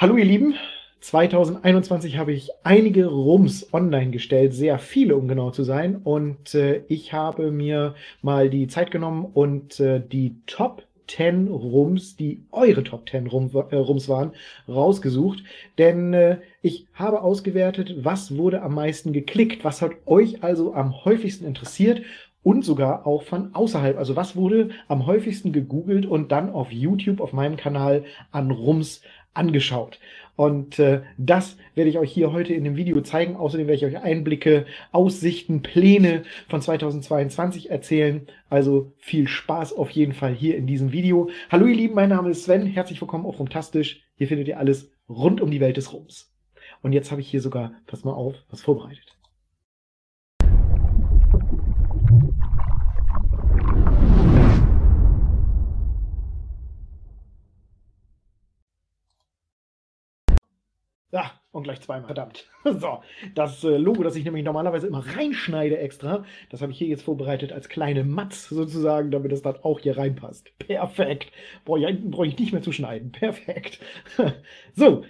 Hallo ihr Lieben, 2021 habe ich einige Rums online gestellt, sehr viele um genau zu sein. Und äh, ich habe mir mal die Zeit genommen und äh, die Top 10 Rums, die eure Top 10 Rum, äh, Rums waren, rausgesucht. Denn äh, ich habe ausgewertet, was wurde am meisten geklickt, was hat euch also am häufigsten interessiert und sogar auch von außerhalb. Also was wurde am häufigsten gegoogelt und dann auf YouTube, auf meinem Kanal an Rums angeschaut. Und äh, das werde ich euch hier heute in dem Video zeigen. Außerdem werde ich euch Einblicke, Aussichten, Pläne von 2022 erzählen. Also viel Spaß auf jeden Fall hier in diesem Video. Hallo ihr Lieben, mein Name ist Sven. Herzlich willkommen auf Rumtastisch. Hier findet ihr alles rund um die Welt des Rums. Und jetzt habe ich hier sogar, pass mal auf, was vorbereitet. Ja, und gleich zweimal. Verdammt. So, das äh, Logo, das ich nämlich normalerweise immer reinschneide extra, das habe ich hier jetzt vorbereitet als kleine Matz sozusagen, damit es dann auch hier reinpasst. Perfekt. Boah, hinten brauche ich nicht mehr zu schneiden. Perfekt. So,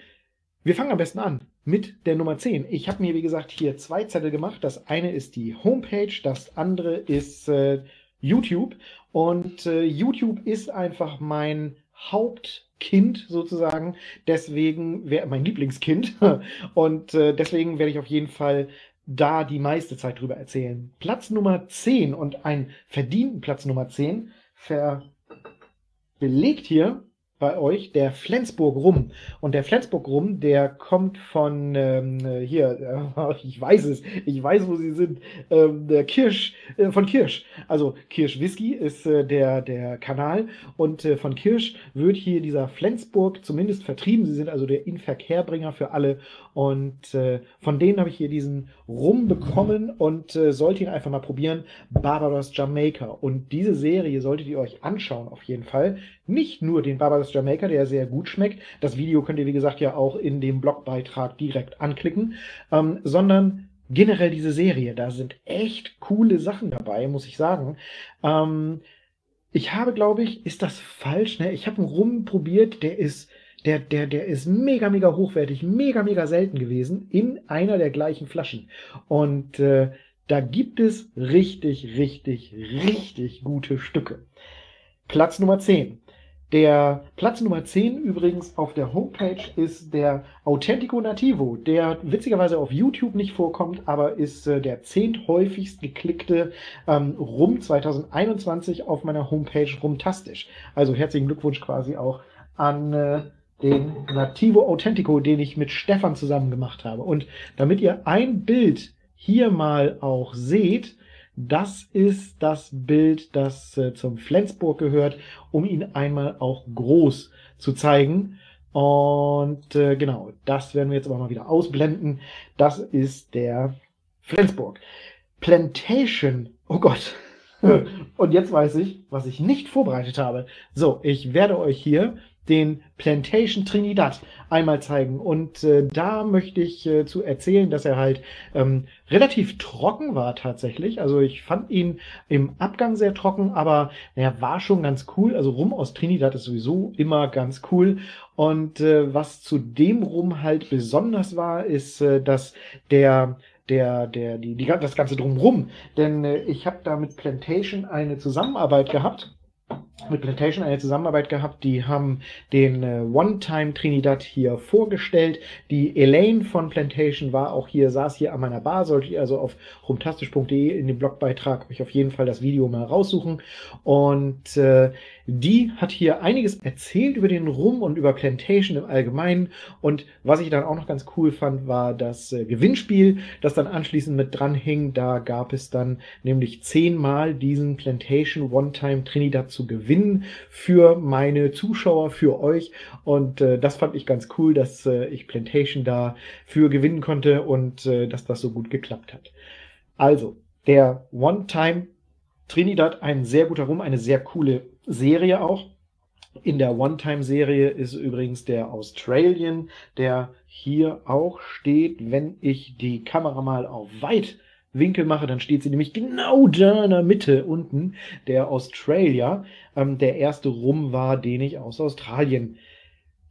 wir fangen am besten an mit der Nummer 10. Ich habe mir, wie gesagt, hier zwei Zettel gemacht. Das eine ist die Homepage, das andere ist äh, YouTube. Und äh, YouTube ist einfach mein Hauptkind sozusagen. Deswegen wäre mein Lieblingskind. Und äh, deswegen werde ich auf jeden Fall da die meiste Zeit drüber erzählen. Platz Nummer 10 und einen verdienten Platz Nummer 10 belegt hier bei euch der Flensburg Rum. Und der Flensburg Rum, der kommt von ähm, hier, äh, ich weiß es, ich weiß, wo sie sind, ähm, der Kirsch, äh, von Kirsch. Also Kirsch Whisky ist äh, der, der Kanal und äh, von Kirsch wird hier dieser Flensburg zumindest vertrieben. Sie sind also der Inverkehrbringer für alle und äh, von denen habe ich hier diesen Rum bekommen und äh, sollt ihn einfach mal probieren. Barbados Jamaica. Und diese Serie solltet ihr euch anschauen auf jeden Fall. Nicht nur den Barbados Jamaica, der sehr gut schmeckt. Das Video könnt ihr, wie gesagt, ja auch in dem Blogbeitrag direkt anklicken, ähm, sondern generell diese Serie. Da sind echt coole Sachen dabei, muss ich sagen. Ähm, ich habe, glaube ich, ist das falsch? Ne? Ich habe einen Rum probiert, der ist, der, der, der ist mega, mega hochwertig, mega, mega selten gewesen in einer der gleichen Flaschen. Und äh, da gibt es richtig, richtig, richtig gute Stücke. Platz Nummer 10. Der Platz Nummer 10 übrigens auf der Homepage ist der Authentico Nativo, der witzigerweise auf YouTube nicht vorkommt, aber ist äh, der zehnthäufigst geklickte ähm, Rum 2021 auf meiner Homepage Rumtastisch. Also herzlichen Glückwunsch quasi auch an äh, den Nativo Authentico, den ich mit Stefan zusammen gemacht habe. Und damit ihr ein Bild hier mal auch seht, das ist das Bild, das äh, zum Flensburg gehört, um ihn einmal auch groß zu zeigen. Und äh, genau, das werden wir jetzt aber mal wieder ausblenden. Das ist der Flensburg. Plantation, oh Gott. Und jetzt weiß ich, was ich nicht vorbereitet habe. So, ich werde euch hier den Plantation Trinidad einmal zeigen. Und äh, da möchte ich äh, zu erzählen, dass er halt ähm, relativ trocken war tatsächlich. Also ich fand ihn im Abgang sehr trocken, aber er war schon ganz cool. Also Rum aus Trinidad ist sowieso immer ganz cool. Und äh, was zu dem Rum halt besonders war, ist, äh, dass der der, der, die, die, das Ganze drumrum. Denn äh, ich habe da mit Plantation eine Zusammenarbeit gehabt mit Plantation eine Zusammenarbeit gehabt. Die haben den äh, One-Time Trinidad hier vorgestellt. Die Elaine von Plantation war auch hier, saß hier an meiner Bar. Solltet ihr also auf rumtastisch.de in dem Blogbeitrag euch auf jeden Fall das Video mal raussuchen. Und äh, die hat hier einiges erzählt über den Rum und über Plantation im Allgemeinen. Und was ich dann auch noch ganz cool fand, war das äh, Gewinnspiel, das dann anschließend mit dran hing. Da gab es dann nämlich zehnmal diesen Plantation One-Time Trinidad zu gewinnen für meine Zuschauer, für euch. Und äh, das fand ich ganz cool, dass äh, ich Plantation da für gewinnen konnte und äh, dass das so gut geklappt hat. Also, der One-Time Trinidad, ein sehr guter Rum, eine sehr coole Serie auch. In der One-Time-Serie ist übrigens der Australian, der hier auch steht. Wenn ich die Kamera mal auf Weitwinkel mache, dann steht sie nämlich genau da in der Mitte unten. Der Australia, ähm, der erste Rum war, den ich aus Australien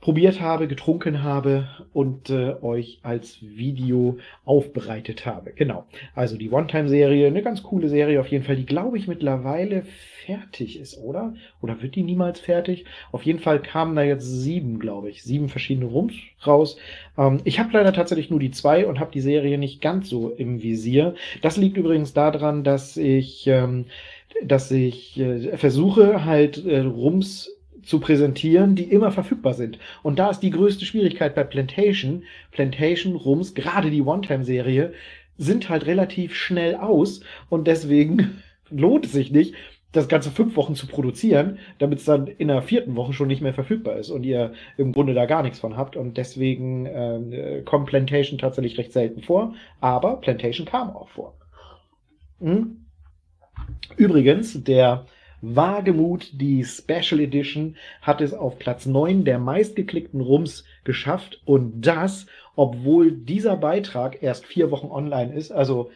probiert habe, getrunken habe und äh, euch als Video aufbereitet habe. Genau. Also die One-Time-Serie, eine ganz coole Serie auf jeden Fall, die glaube ich mittlerweile fertig ist, oder? Oder wird die niemals fertig? Auf jeden Fall kamen da jetzt sieben, glaube ich, sieben verschiedene Rums raus. Ähm, ich habe leider tatsächlich nur die zwei und habe die Serie nicht ganz so im Visier. Das liegt übrigens daran, dass ich, ähm, dass ich äh, versuche halt äh, Rums zu präsentieren, die immer verfügbar sind. Und da ist die größte Schwierigkeit bei Plantation. Plantation, Rums, gerade die One-Time-Serie, sind halt relativ schnell aus und deswegen lohnt es sich nicht, das Ganze fünf Wochen zu produzieren, damit es dann in der vierten Woche schon nicht mehr verfügbar ist und ihr im Grunde da gar nichts von habt. Und deswegen äh, kommt Plantation tatsächlich recht selten vor, aber Plantation kam auch vor. Hm? Übrigens, der Wagemut, die Special Edition, hat es auf Platz 9 der meistgeklickten Rums geschafft und das, obwohl dieser Beitrag erst vier Wochen online ist. Also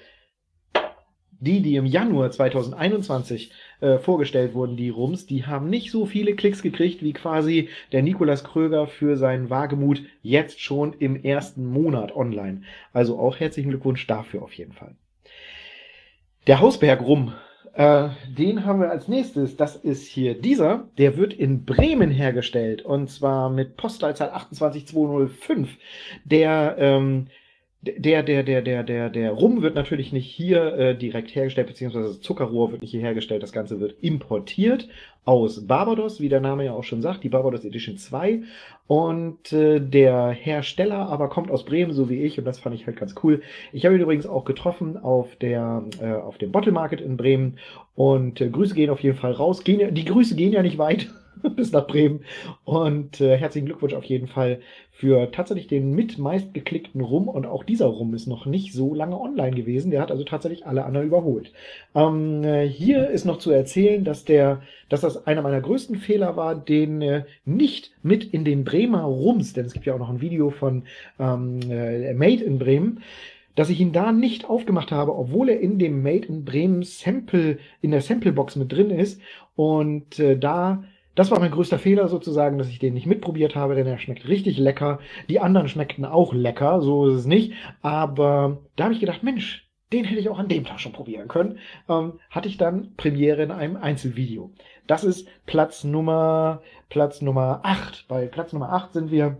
die, die im Januar 2021 äh, vorgestellt wurden, die Rums, die haben nicht so viele Klicks gekriegt wie quasi der Nikolas Kröger für seinen Wagemut jetzt schon im ersten Monat online. Also auch herzlichen Glückwunsch dafür auf jeden Fall. Der Hausberg Rum äh, den haben wir als nächstes. Das ist hier dieser. Der wird in Bremen hergestellt. Und zwar mit Postleitzahl 28205. Der, ähm, der, der, der, der, der, der Rum wird natürlich nicht hier äh, direkt hergestellt, beziehungsweise Zuckerrohr wird nicht hier hergestellt. Das Ganze wird importiert aus Barbados, wie der Name ja auch schon sagt, die Barbados Edition 2. Und äh, der Hersteller aber kommt aus Bremen, so wie ich, und das fand ich halt ganz cool. Ich habe ihn übrigens auch getroffen auf, der, äh, auf dem Bottle Market in Bremen. Und äh, Grüße gehen auf jeden Fall raus. Gehen, die Grüße gehen ja nicht weit. bis nach Bremen. Und äh, herzlichen Glückwunsch auf jeden Fall für tatsächlich den mit meist geklickten Rum. Und auch dieser Rum ist noch nicht so lange online gewesen. Der hat also tatsächlich alle anderen überholt. Ähm, äh, hier ist noch zu erzählen, dass der, dass das einer meiner größten Fehler war, den äh, nicht mit in den Bremer Rums, denn es gibt ja auch noch ein Video von ähm, äh, Made in Bremen, dass ich ihn da nicht aufgemacht habe, obwohl er in dem Made in Bremen Sample, in der Samplebox mit drin ist. Und äh, da das war mein größter Fehler sozusagen, dass ich den nicht mitprobiert habe, denn er schmeckt richtig lecker. Die anderen schmeckten auch lecker, so ist es nicht. Aber da habe ich gedacht, Mensch, den hätte ich auch an dem Tag schon probieren können. Ähm, hatte ich dann Premiere in einem Einzelvideo. Das ist Platz Nummer, Platz Nummer 8. Bei Platz Nummer 8 sind wir.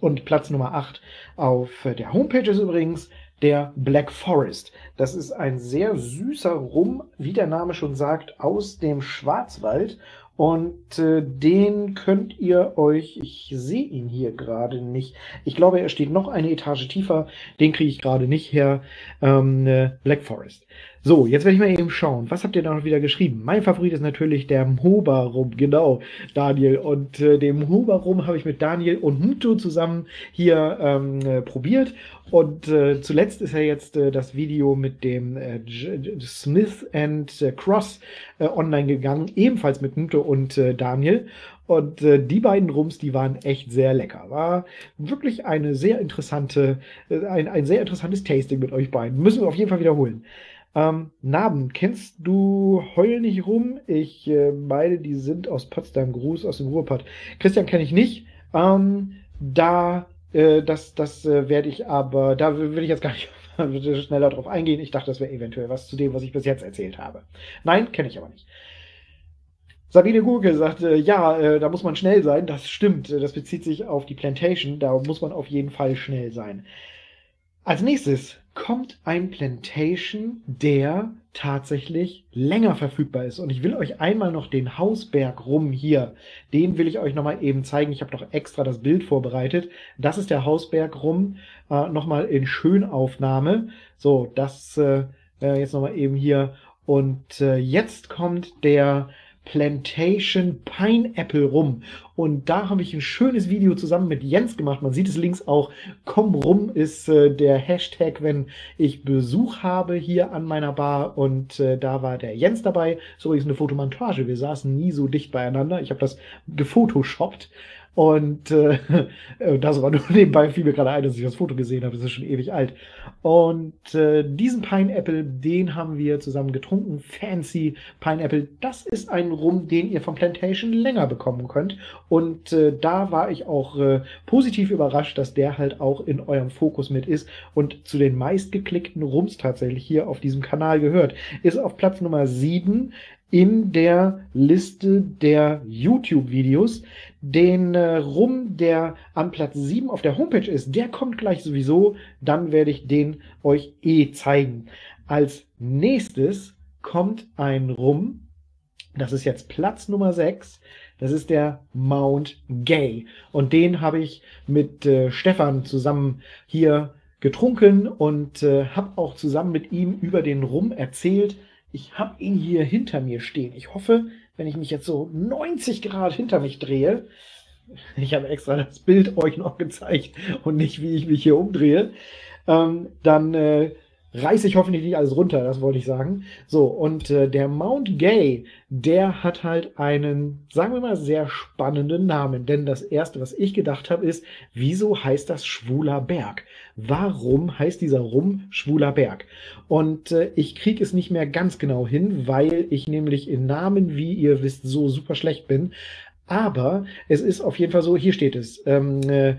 Und Platz Nummer 8 auf der Homepage ist übrigens der Black Forest. Das ist ein sehr süßer Rum, wie der Name schon sagt, aus dem Schwarzwald und äh, den könnt ihr euch, ich sehe ihn hier gerade nicht. Ich glaube, er steht noch eine Etage tiefer. Den kriege ich gerade nicht her. Ähm, äh, Black Forest. So, jetzt werde ich mal eben schauen. Was habt ihr da noch wieder geschrieben? Mein Favorit ist natürlich der Mhoba Rum, genau, Daniel. Und äh, den Mhoba Rum habe ich mit Daniel und Mto zusammen hier ähm, äh, probiert. Und äh, zuletzt ist ja jetzt äh, das Video mit dem äh, Smith and Cross äh, online gegangen, ebenfalls mit Mto und äh, Daniel. Und äh, die beiden Rums, die waren echt sehr lecker. War wirklich eine sehr interessante, äh, ein, ein sehr interessantes Tasting mit euch beiden. Müssen wir auf jeden Fall wiederholen. Ähm, Narben, kennst du Heul nicht rum? Ich äh, meine, die sind aus Potsdam. Gruß aus dem Ruhrpott. Christian kenne ich nicht. Ähm, da, äh, das, das äh, werde ich aber, da will ich jetzt gar nicht schneller drauf eingehen. Ich dachte, das wäre eventuell was zu dem, was ich bis jetzt erzählt habe. Nein, kenne ich aber nicht. Sabine Gurke sagte, ja, äh, da muss man schnell sein. Das stimmt. Das bezieht sich auf die Plantation. Da muss man auf jeden Fall schnell sein. Als nächstes kommt ein Plantation, der tatsächlich länger verfügbar ist. Und ich will euch einmal noch den Hausberg rum hier, den will ich euch nochmal eben zeigen. Ich habe noch extra das Bild vorbereitet. Das ist der Hausberg rum, äh, nochmal in Schönaufnahme. So, das äh, äh jetzt nochmal eben hier. Und äh, jetzt kommt der Plantation Pineapple rum. Und da habe ich ein schönes Video zusammen mit Jens gemacht. Man sieht es links auch. Komm rum ist äh, der Hashtag, wenn ich Besuch habe hier an meiner Bar. Und äh, da war der Jens dabei. So ist eine Fotomontage. Wir saßen nie so dicht beieinander. Ich habe das gefotoshoppt. Und äh, das war nur nebenbei, fiel mir gerade ein, dass ich das Foto gesehen habe. Das ist schon ewig alt. Und äh, diesen Pineapple, den haben wir zusammen getrunken. Fancy Pineapple. Das ist ein Rum, den ihr vom Plantation länger bekommen könnt. Und äh, da war ich auch äh, positiv überrascht, dass der halt auch in eurem Fokus mit ist und zu den meistgeklickten Rums tatsächlich hier auf diesem Kanal gehört. Ist auf Platz Nummer 7 in der Liste der YouTube-Videos. Den äh, Rum, der an Platz 7 auf der Homepage ist, der kommt gleich sowieso. Dann werde ich den euch eh zeigen. Als nächstes kommt ein Rum. Das ist jetzt Platz Nummer 6. Das ist der Mount Gay. Und den habe ich mit äh, Stefan zusammen hier getrunken und äh, habe auch zusammen mit ihm über den Rum erzählt, ich habe ihn hier hinter mir stehen. Ich hoffe, wenn ich mich jetzt so 90 Grad hinter mich drehe, ich habe extra das Bild euch noch gezeigt und nicht, wie ich mich hier umdrehe, ähm, dann äh, reiße ich hoffentlich nicht alles runter, das wollte ich sagen. So, und äh, der Mount Gay, der hat halt einen, sagen wir mal, sehr spannenden Namen. Denn das Erste, was ich gedacht habe, ist, wieso heißt das Schwuler Berg? Warum heißt dieser Rum Schwuler Berg? Und äh, ich kriege es nicht mehr ganz genau hin, weil ich nämlich in Namen, wie ihr wisst, so super schlecht bin. Aber es ist auf jeden Fall so, hier steht es, ähm, äh,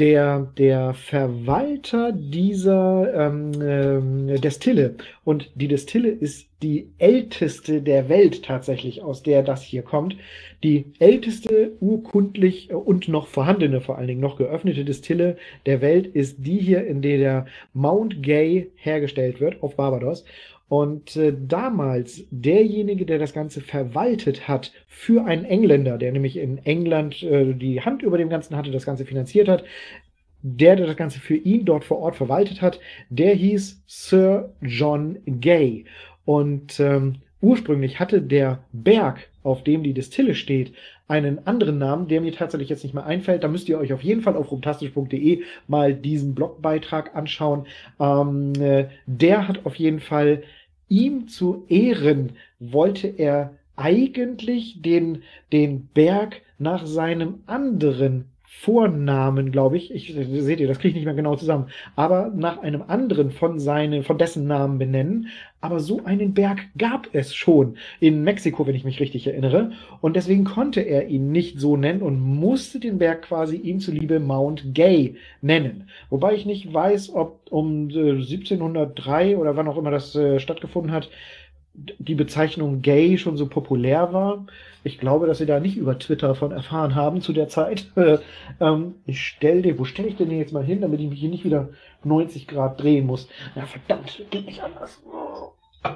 der, der Verwalter dieser ähm, ähm, Destille, und die Destille ist die älteste der Welt tatsächlich, aus der das hier kommt, die älteste urkundlich und noch vorhandene, vor allen Dingen noch geöffnete Destille der Welt ist die hier, in der der Mount Gay hergestellt wird, auf Barbados. Und äh, damals derjenige, der das Ganze verwaltet hat für einen Engländer, der nämlich in England äh, die Hand über dem Ganzen hatte, das Ganze finanziert hat, der, der das Ganze für ihn dort vor Ort verwaltet hat, der hieß Sir John Gay. Und ähm, ursprünglich hatte der Berg, auf dem die Distille steht, einen anderen Namen, der mir tatsächlich jetzt nicht mehr einfällt. Da müsst ihr euch auf jeden Fall auf rumtastisch.de mal diesen Blogbeitrag anschauen. Ähm, äh, der hat auf jeden Fall ihm zu Ehren wollte er eigentlich den, den Berg nach seinem anderen Vornamen, glaube ich, ich seht ihr, das kriege ich nicht mehr genau zusammen, aber nach einem anderen von seine, von dessen Namen benennen. Aber so einen Berg gab es schon in Mexiko, wenn ich mich richtig erinnere. Und deswegen konnte er ihn nicht so nennen und musste den Berg quasi ihm zuliebe Mount Gay nennen. Wobei ich nicht weiß, ob um 1703 äh, oder wann auch immer das äh, stattgefunden hat, die Bezeichnung gay schon so populär war. Ich glaube, dass sie da nicht über Twitter von erfahren haben zu der Zeit. ähm, ich stelle den, wo stelle ich den jetzt mal hin, damit ich mich hier nicht wieder 90 Grad drehen muss? Ja, verdammt, geht nicht anders.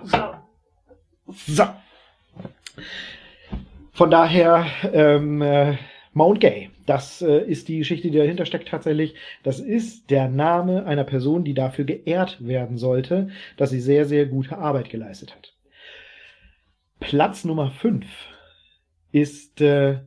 So. So. Von daher, ähm, äh, Mount Gay. Das äh, ist die Geschichte, die dahinter steckt tatsächlich. Das ist der Name einer Person, die dafür geehrt werden sollte, dass sie sehr, sehr gute Arbeit geleistet hat. Platz Nummer 5 ist äh,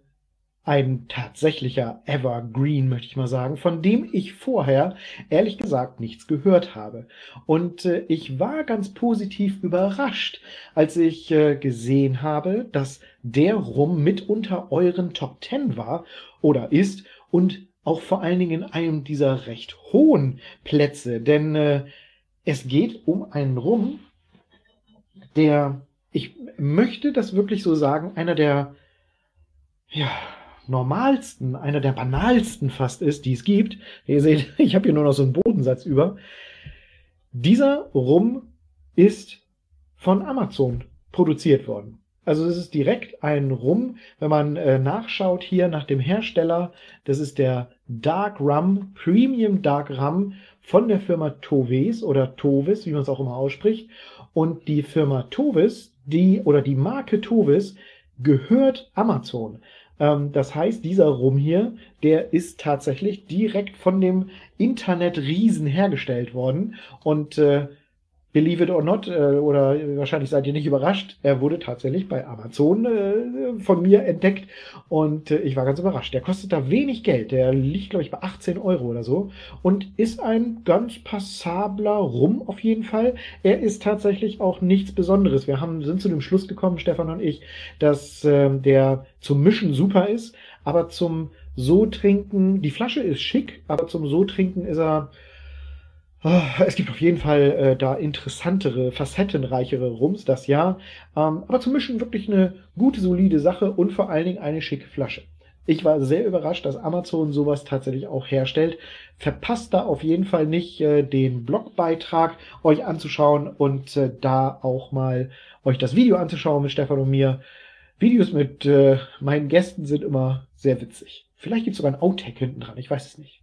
ein tatsächlicher Evergreen, möchte ich mal sagen, von dem ich vorher ehrlich gesagt nichts gehört habe. Und äh, ich war ganz positiv überrascht, als ich äh, gesehen habe, dass der Rum mit unter euren Top 10 war oder ist und auch vor allen Dingen in einem dieser recht hohen Plätze, denn äh, es geht um einen Rum, der ich möchte das wirklich so sagen, einer der ja, normalsten, einer der banalsten fast ist, die es gibt. Ihr seht, ich habe hier nur noch so einen Bodensatz über. Dieser Rum ist von Amazon produziert worden. Also es ist direkt ein Rum, wenn man äh, nachschaut hier nach dem Hersteller, das ist der Dark Rum, Premium Dark Rum von der Firma Toves oder Tovis, wie man es auch immer ausspricht. Und die Firma Tovis, die oder die Marke Tovis gehört Amazon. Ähm, das heißt, dieser Rum hier, der ist tatsächlich direkt von dem Internet-Riesen hergestellt worden. Und äh, Believe it or not, äh, oder wahrscheinlich seid ihr nicht überrascht, er wurde tatsächlich bei Amazon äh, von mir entdeckt und äh, ich war ganz überrascht. Der kostet da wenig Geld, der liegt, glaube ich, bei 18 Euro oder so und ist ein ganz passabler Rum auf jeden Fall. Er ist tatsächlich auch nichts Besonderes. Wir haben, sind zu dem Schluss gekommen, Stefan und ich, dass äh, der zum Mischen super ist, aber zum so trinken, die Flasche ist schick, aber zum so trinken ist er es gibt auf jeden Fall äh, da interessantere, facettenreichere Rums, das ja. Ähm, aber zum Mischen wirklich eine gute, solide Sache und vor allen Dingen eine schicke Flasche. Ich war sehr überrascht, dass Amazon sowas tatsächlich auch herstellt. Verpasst da auf jeden Fall nicht äh, den Blogbeitrag euch anzuschauen und äh, da auch mal euch das Video anzuschauen mit Stefan und mir. Videos mit äh, meinen Gästen sind immer sehr witzig. Vielleicht gibt es sogar ein Outtake hinten dran, ich weiß es nicht.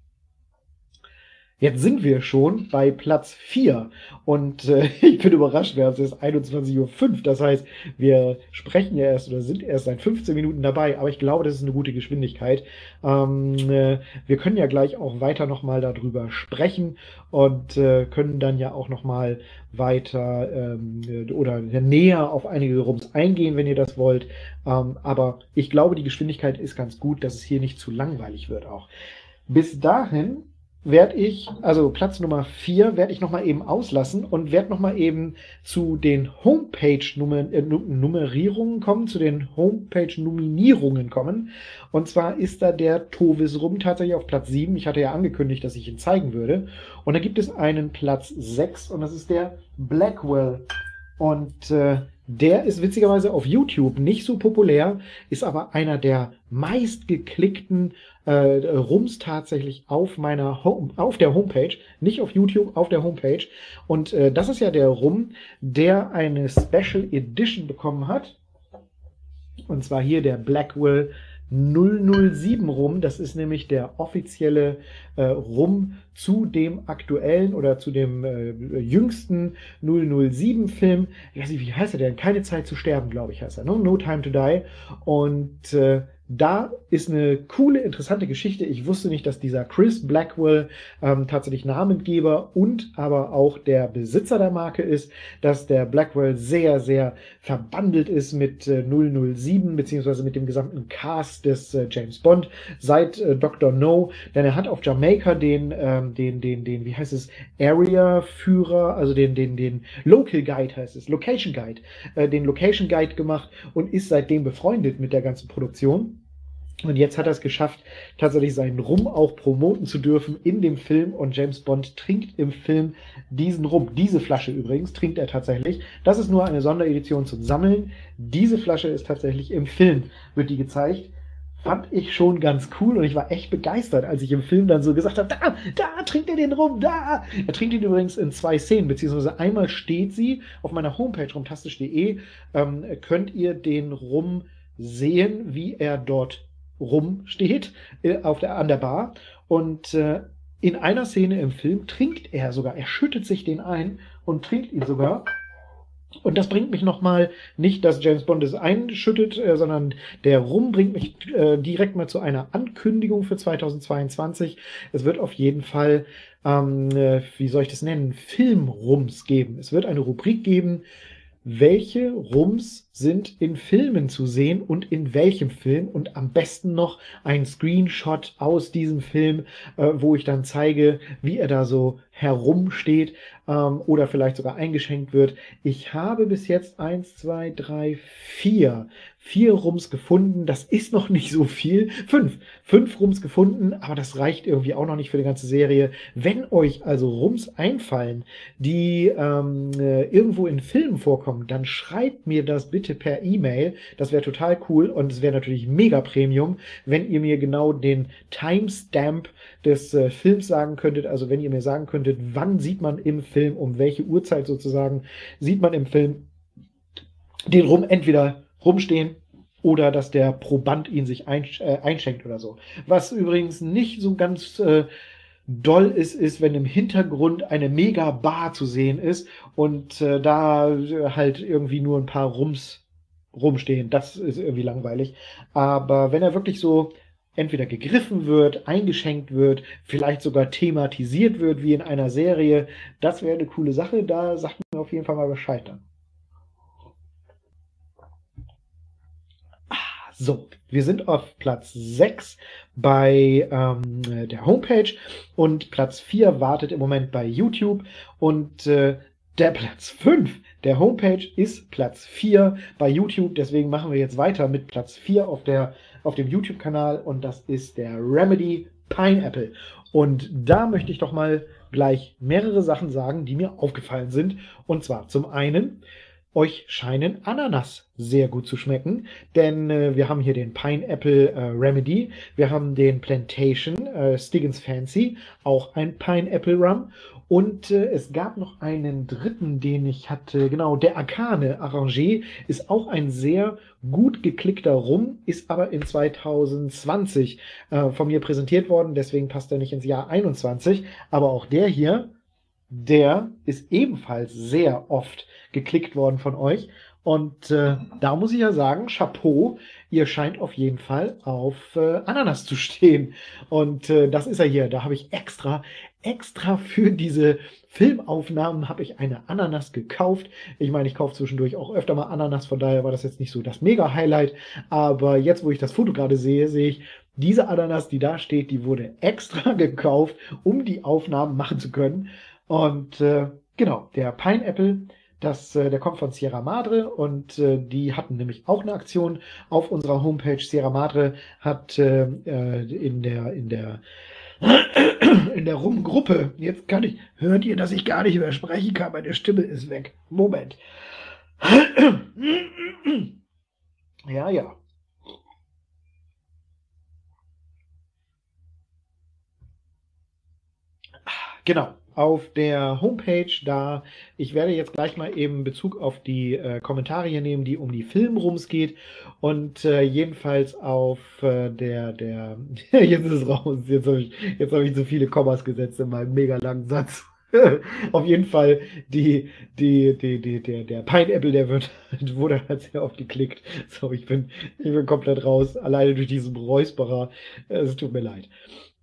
Jetzt sind wir schon bei Platz 4 und äh, ich bin überrascht, wir haben es jetzt 21.05 Uhr. Das heißt, wir sprechen ja erst oder sind erst seit 15 Minuten dabei, aber ich glaube, das ist eine gute Geschwindigkeit. Ähm, äh, wir können ja gleich auch weiter nochmal darüber sprechen und äh, können dann ja auch nochmal weiter ähm, oder näher auf einige Rums eingehen, wenn ihr das wollt. Ähm, aber ich glaube, die Geschwindigkeit ist ganz gut, dass es hier nicht zu langweilig wird auch. Bis dahin werde ich, also Platz Nummer 4 werde ich nochmal eben auslassen und werde nochmal eben zu den Homepage-Nummerierungen kommen, zu den Homepage-Nominierungen kommen. Und zwar ist da der Tovis Rum tatsächlich auf Platz 7. Ich hatte ja angekündigt, dass ich ihn zeigen würde. Und da gibt es einen Platz 6 und das ist der Blackwell. Und äh, der ist witzigerweise auf YouTube nicht so populär, ist aber einer der meistgeklickten äh, Rums tatsächlich auf meiner Home, auf der Homepage, nicht auf YouTube, auf der Homepage. Und äh, das ist ja der Rum, der eine Special Edition bekommen hat. Und zwar hier der Blackwell 007 Rum. Das ist nämlich der offizielle äh, Rum zu dem aktuellen oder zu dem äh, jüngsten 007 Film. Ich weiß nicht, wie heißt er denn? Keine Zeit zu sterben, glaube ich, heißt er. No, no Time to Die. Und äh, da ist eine coole, interessante Geschichte. Ich wusste nicht, dass dieser Chris Blackwell ähm, tatsächlich Namengeber und aber auch der Besitzer der Marke ist, dass der Blackwell sehr, sehr verbandelt ist mit äh, 007 beziehungsweise mit dem gesamten Cast des äh, James Bond seit äh, Dr. No, denn er hat auf Jamaika den, ähm, den, den, den, wie heißt es, Area-Führer, also den, den, den Local Guide heißt es, Location Guide, äh, den Location Guide gemacht und ist seitdem befreundet mit der ganzen Produktion. Und jetzt hat er es geschafft, tatsächlich seinen Rum auch promoten zu dürfen in dem Film. Und James Bond trinkt im Film diesen Rum. Diese Flasche übrigens trinkt er tatsächlich. Das ist nur eine Sonderedition zum Sammeln. Diese Flasche ist tatsächlich im Film, wird die gezeigt. Fand ich schon ganz cool und ich war echt begeistert, als ich im Film dann so gesagt habe, da, da trinkt er den Rum, da. Er trinkt ihn übrigens in zwei Szenen, beziehungsweise einmal steht sie auf meiner Homepage rumtastisch.de, ähm, könnt ihr den Rum sehen, wie er dort rumsteht äh, auf der, an der Bar. Und äh, in einer Szene im Film trinkt er sogar, er schüttet sich den ein und trinkt ihn sogar. Und das bringt mich nochmal, nicht, dass James Bond es einschüttet, äh, sondern der Rum bringt mich äh, direkt mal zu einer Ankündigung für 2022. Es wird auf jeden Fall, ähm, äh, wie soll ich das nennen, Filmrums geben. Es wird eine Rubrik geben, welche Rums sind in Filmen zu sehen und in welchem Film und am besten noch ein Screenshot aus diesem Film, äh, wo ich dann zeige, wie er da so herumsteht ähm, oder vielleicht sogar eingeschenkt wird. Ich habe bis jetzt eins, zwei, drei, vier vier Rums gefunden. Das ist noch nicht so viel. Fünf. Fünf Rums gefunden, aber das reicht irgendwie auch noch nicht für die ganze Serie. Wenn euch also Rums einfallen, die ähm, äh, irgendwo in Filmen vorkommen, dann schreibt mir das bitte per E-Mail. Das wäre total cool und es wäre natürlich mega Premium, wenn ihr mir genau den Timestamp des äh, Films sagen könntet. Also wenn ihr mir sagen könntet, wann sieht man im Film, um welche Uhrzeit sozusagen, sieht man im Film den Rum entweder rumstehen oder dass der Proband ihn sich äh, einschenkt oder so. Was übrigens nicht so ganz äh, doll ist, ist, wenn im Hintergrund eine mega Bar zu sehen ist und äh, da äh, halt irgendwie nur ein paar Rums rumstehen. Das ist irgendwie langweilig. Aber wenn er wirklich so entweder gegriffen wird, eingeschenkt wird, vielleicht sogar thematisiert wird wie in einer Serie, das wäre eine coole Sache. Da sagt mir auf jeden Fall mal Bescheid dann. So, wir sind auf Platz 6 bei ähm, der Homepage und Platz 4 wartet im Moment bei YouTube. Und äh, der Platz 5 der Homepage ist Platz 4 bei YouTube. Deswegen machen wir jetzt weiter mit Platz 4 auf, der, auf dem YouTube-Kanal und das ist der Remedy Pineapple. Und da möchte ich doch mal gleich mehrere Sachen sagen, die mir aufgefallen sind. Und zwar zum einen, euch scheinen Ananas sehr gut zu schmecken, denn äh, wir haben hier den Pineapple äh, Remedy, wir haben den Plantation äh, Stiggins Fancy, auch ein Pineapple Rum und äh, es gab noch einen dritten, den ich hatte, genau, der Arcane Arrangé ist auch ein sehr gut geklickter Rum, ist aber in 2020 äh, von mir präsentiert worden, deswegen passt er nicht ins Jahr 21. Aber auch der hier, der ist ebenfalls sehr oft geklickt worden von euch. Und äh, da muss ich ja sagen, Chapeau, ihr scheint auf jeden Fall auf äh, Ananas zu stehen. Und äh, das ist er hier. Da habe ich extra, extra für diese Filmaufnahmen habe ich eine Ananas gekauft. Ich meine, ich kaufe zwischendurch auch öfter mal Ananas, von daher war das jetzt nicht so das Mega-Highlight. Aber jetzt, wo ich das Foto gerade sehe, sehe ich, diese Ananas, die da steht, die wurde extra gekauft, um die Aufnahmen machen zu können. Und äh, genau, der Pineapple das, äh, der kommt von Sierra Madre und äh, die hatten nämlich auch eine Aktion auf unserer Homepage. Sierra Madre hat äh, äh in der, in der, in der Rum-Gruppe, jetzt kann ich, hört ihr, dass ich gar nicht mehr sprechen kann, meine Stimme ist weg. Moment. ja, ja. Genau auf der Homepage da. Ich werde jetzt gleich mal eben Bezug auf die äh, Kommentare hier nehmen, die um die Filmrums geht. Und äh, jedenfalls auf äh, der, der, jetzt ist es raus, jetzt habe ich, jetzt hab ich so viele Kommas gesetzt in meinem mega langen Satz. auf jeden Fall die, die, die, die, der, der Pineapple, der wird, wurde halt sehr oft geklickt. So, ich bin, ich bin komplett raus, alleine durch diesen Räusperer. Es tut mir leid.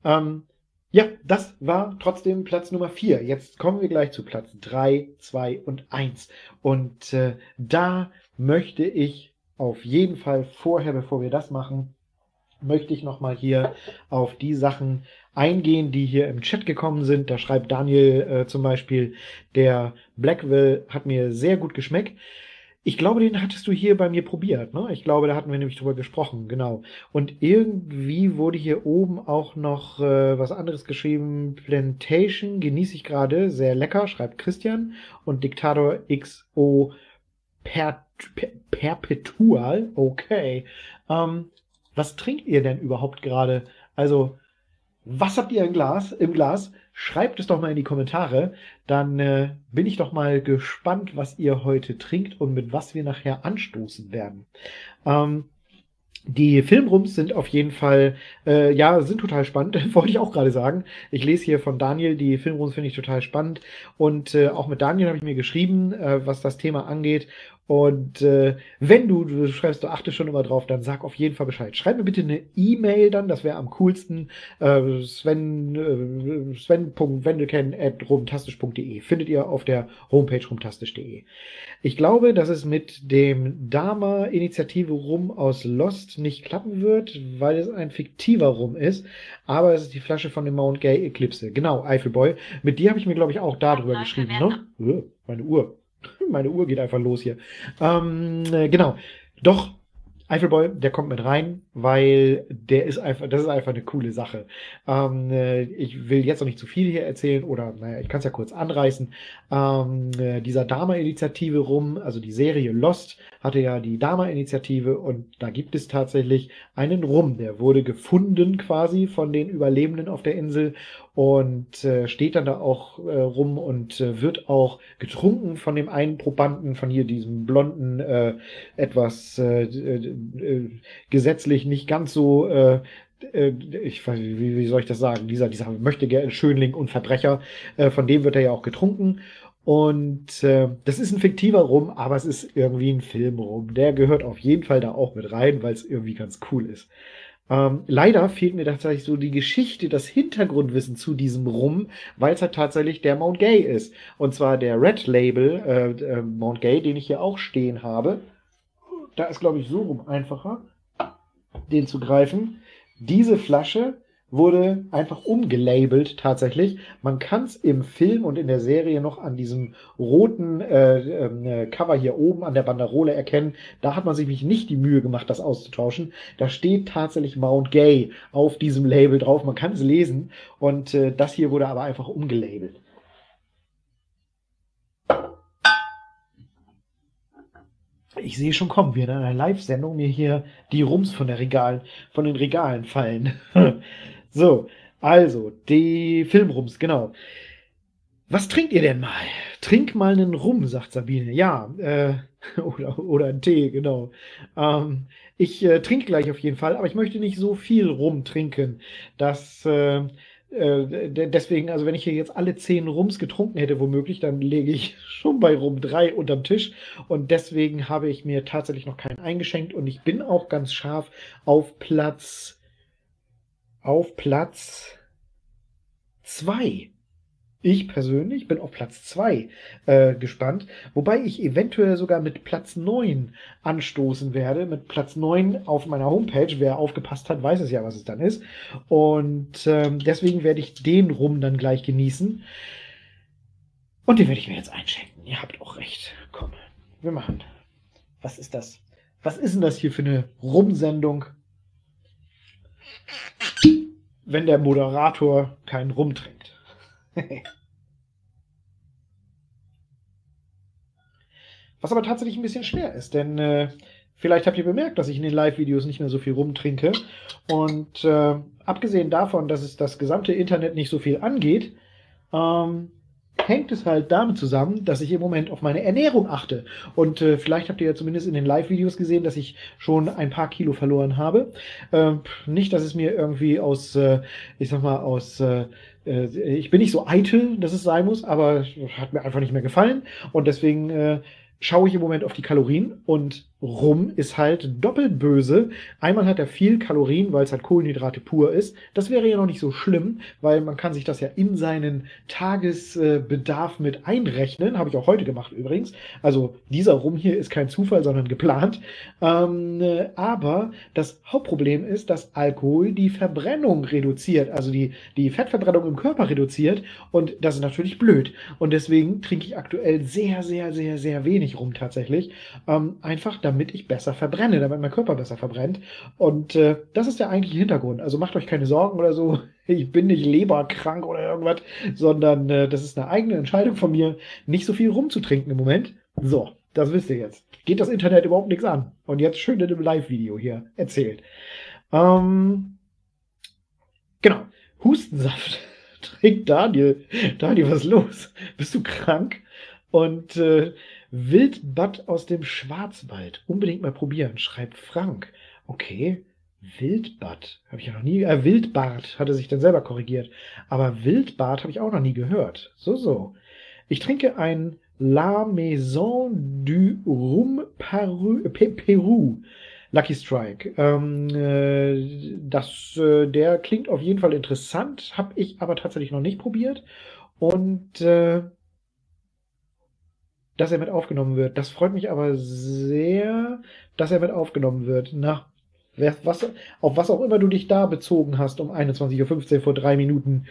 Ähm, ja, das war trotzdem Platz Nummer 4. Jetzt kommen wir gleich zu Platz 3, 2 und 1. Und äh, da möchte ich auf jeden Fall vorher, bevor wir das machen, möchte ich nochmal hier auf die Sachen eingehen, die hier im Chat gekommen sind. Da schreibt Daniel äh, zum Beispiel, der Blackwell hat mir sehr gut geschmeckt. Ich glaube, den hattest du hier bei mir probiert, ne? Ich glaube, da hatten wir nämlich drüber gesprochen, genau. Und irgendwie wurde hier oben auch noch äh, was anderes geschrieben. Plantation genieße ich gerade, sehr lecker, schreibt Christian. Und Diktator XO per, per, Perpetual, okay. Ähm, was trinkt ihr denn überhaupt gerade? Also, was habt ihr im Glas? Im Glas? Schreibt es doch mal in die Kommentare. Dann äh, bin ich doch mal gespannt, was ihr heute trinkt und mit was wir nachher anstoßen werden. Ähm, die Filmrums sind auf jeden Fall, äh, ja, sind total spannend, wollte ich auch gerade sagen. Ich lese hier von Daniel, die Filmrums finde ich total spannend. Und äh, auch mit Daniel habe ich mir geschrieben, äh, was das Thema angeht. Und äh, wenn du, du schreibst, du achtest schon immer drauf, dann sag auf jeden Fall Bescheid. Schreib mir bitte eine E-Mail dann, das wäre am coolsten. Äh, Sven, äh, sven.wendelken.rumtastisch.de findet ihr auf der Homepage rumtastisch.de. Ich glaube, dass es mit dem Dama-Initiative Rum aus Lost nicht klappen wird, weil es ein fiktiver Rum ist. Aber es ist die Flasche von dem Mount Gay Eclipse. Genau, Eifelboy. Mit dir habe ich mir, glaube ich, auch darüber geschrieben. Ne? Meine Uhr. Meine Uhr geht einfach los hier. Ähm, äh, genau. Doch, Eifelboy, der kommt mit rein, weil der ist einfach, das ist einfach eine coole Sache. Ähm, äh, ich will jetzt noch nicht zu viel hier erzählen oder, naja, ich kann es ja kurz anreißen. Ähm, äh, dieser Dama-Initiative rum, also die Serie Lost hatte ja die Dama-Initiative und da gibt es tatsächlich einen Rum, der wurde gefunden quasi von den Überlebenden auf der Insel und äh, steht dann da auch äh, rum und äh, wird auch getrunken von dem einen Probanden, von hier diesem blonden, äh, etwas äh, äh, gesetzlich nicht ganz so äh, äh ich wie, wie soll ich das sagen, dieser, dieser möchte gerne Schönling und Verbrecher, äh, von dem wird er ja auch getrunken. Und äh, das ist ein fiktiver Rum, aber es ist irgendwie ein Film rum. Der gehört auf jeden Fall da auch mit rein, weil es irgendwie ganz cool ist. Ähm, leider fehlt mir tatsächlich so die Geschichte, das Hintergrundwissen zu diesem Rum, weil es halt tatsächlich der Mount Gay ist. Und zwar der Red Label äh, äh, Mount Gay, den ich hier auch stehen habe. Da ist, glaube ich, so rum einfacher, den zu greifen. Diese Flasche wurde einfach umgelabelt tatsächlich. Man kann es im Film und in der Serie noch an diesem roten äh, äh, Cover hier oben an der Banderole erkennen. Da hat man sich nicht die Mühe gemacht, das auszutauschen. Da steht tatsächlich Mount Gay auf diesem Label drauf. Man kann es lesen und äh, das hier wurde aber einfach umgelabelt. Ich sehe schon kommen, wie in einer Live-Sendung mir hier die Rums von der Regal, von den Regalen fallen. so, also, die Filmrums, genau. Was trinkt ihr denn mal? Trink mal einen Rum, sagt Sabine. Ja, äh, oder, oder einen Tee, genau. Ähm, ich äh, trinke gleich auf jeden Fall, aber ich möchte nicht so viel Rum trinken. Das äh, äh, deswegen, also wenn ich hier jetzt alle zehn Rums getrunken hätte, womöglich, dann lege ich schon bei Rum drei unterm Tisch. Und deswegen habe ich mir tatsächlich noch keinen eingeschenkt. Und ich bin auch ganz scharf auf Platz, auf Platz zwei ich persönlich bin auf Platz 2 äh, gespannt, wobei ich eventuell sogar mit Platz 9 anstoßen werde. Mit Platz 9 auf meiner Homepage. Wer aufgepasst hat, weiß es ja, was es dann ist. Und ähm, deswegen werde ich den Rum dann gleich genießen. Und den werde ich mir jetzt einschenken. Ihr habt auch recht. Komm, wir machen. Was ist das? Was ist denn das hier für eine Rumsendung? Wenn der Moderator keinen Rum trinkt. Was aber tatsächlich ein bisschen schwer ist, denn äh, vielleicht habt ihr bemerkt, dass ich in den Live-Videos nicht mehr so viel rumtrinke. Und äh, abgesehen davon, dass es das gesamte Internet nicht so viel angeht, ähm, hängt es halt damit zusammen, dass ich im Moment auf meine Ernährung achte. Und äh, vielleicht habt ihr ja zumindest in den Live-Videos gesehen, dass ich schon ein paar Kilo verloren habe. Äh, nicht, dass es mir irgendwie aus, äh, ich sag mal, aus äh, äh, ich bin nicht so eitel, dass es sein muss, aber hat mir einfach nicht mehr gefallen. Und deswegen äh, schaue ich im Moment auf die Kalorien und Rum ist halt doppelt böse. Einmal hat er viel Kalorien, weil es halt Kohlenhydrate pur ist. Das wäre ja noch nicht so schlimm, weil man kann sich das ja in seinen Tagesbedarf mit einrechnen. Habe ich auch heute gemacht übrigens. Also dieser Rum hier ist kein Zufall, sondern geplant. Ähm, aber das Hauptproblem ist, dass Alkohol die Verbrennung reduziert, also die, die Fettverbrennung im Körper reduziert. Und das ist natürlich blöd. Und deswegen trinke ich aktuell sehr, sehr, sehr, sehr wenig Rum tatsächlich. Ähm, einfach damit damit ich besser verbrenne, damit mein Körper besser verbrennt. Und äh, das ist der eigentliche Hintergrund. Also macht euch keine Sorgen oder so. Ich bin nicht leberkrank oder irgendwas, sondern äh, das ist eine eigene Entscheidung von mir, nicht so viel rumzutrinken im Moment. So, das wisst ihr jetzt. Geht das Internet überhaupt nichts an. Und jetzt schön in einem Live-Video hier erzählt. Ähm, genau. Hustensaft trinkt Daniel. Daniel, was ist los? Bist du krank? Und äh, Wildbad aus dem Schwarzwald. Unbedingt mal probieren, schreibt Frank. Okay, Wildbad. Habe ich ja noch nie. Äh, Wildbad hat er sich dann selber korrigiert. Aber Wildbad habe ich auch noch nie gehört. So, so. Ich trinke ein La Maison du Rum Peru. Lucky Strike. Ähm, äh, das, äh, der klingt auf jeden Fall interessant, habe ich aber tatsächlich noch nicht probiert. Und äh, dass er mit aufgenommen wird. Das freut mich aber sehr, dass er mit aufgenommen wird. Na, was, auf was auch immer du dich da bezogen hast um 21.15 Uhr vor drei Minuten,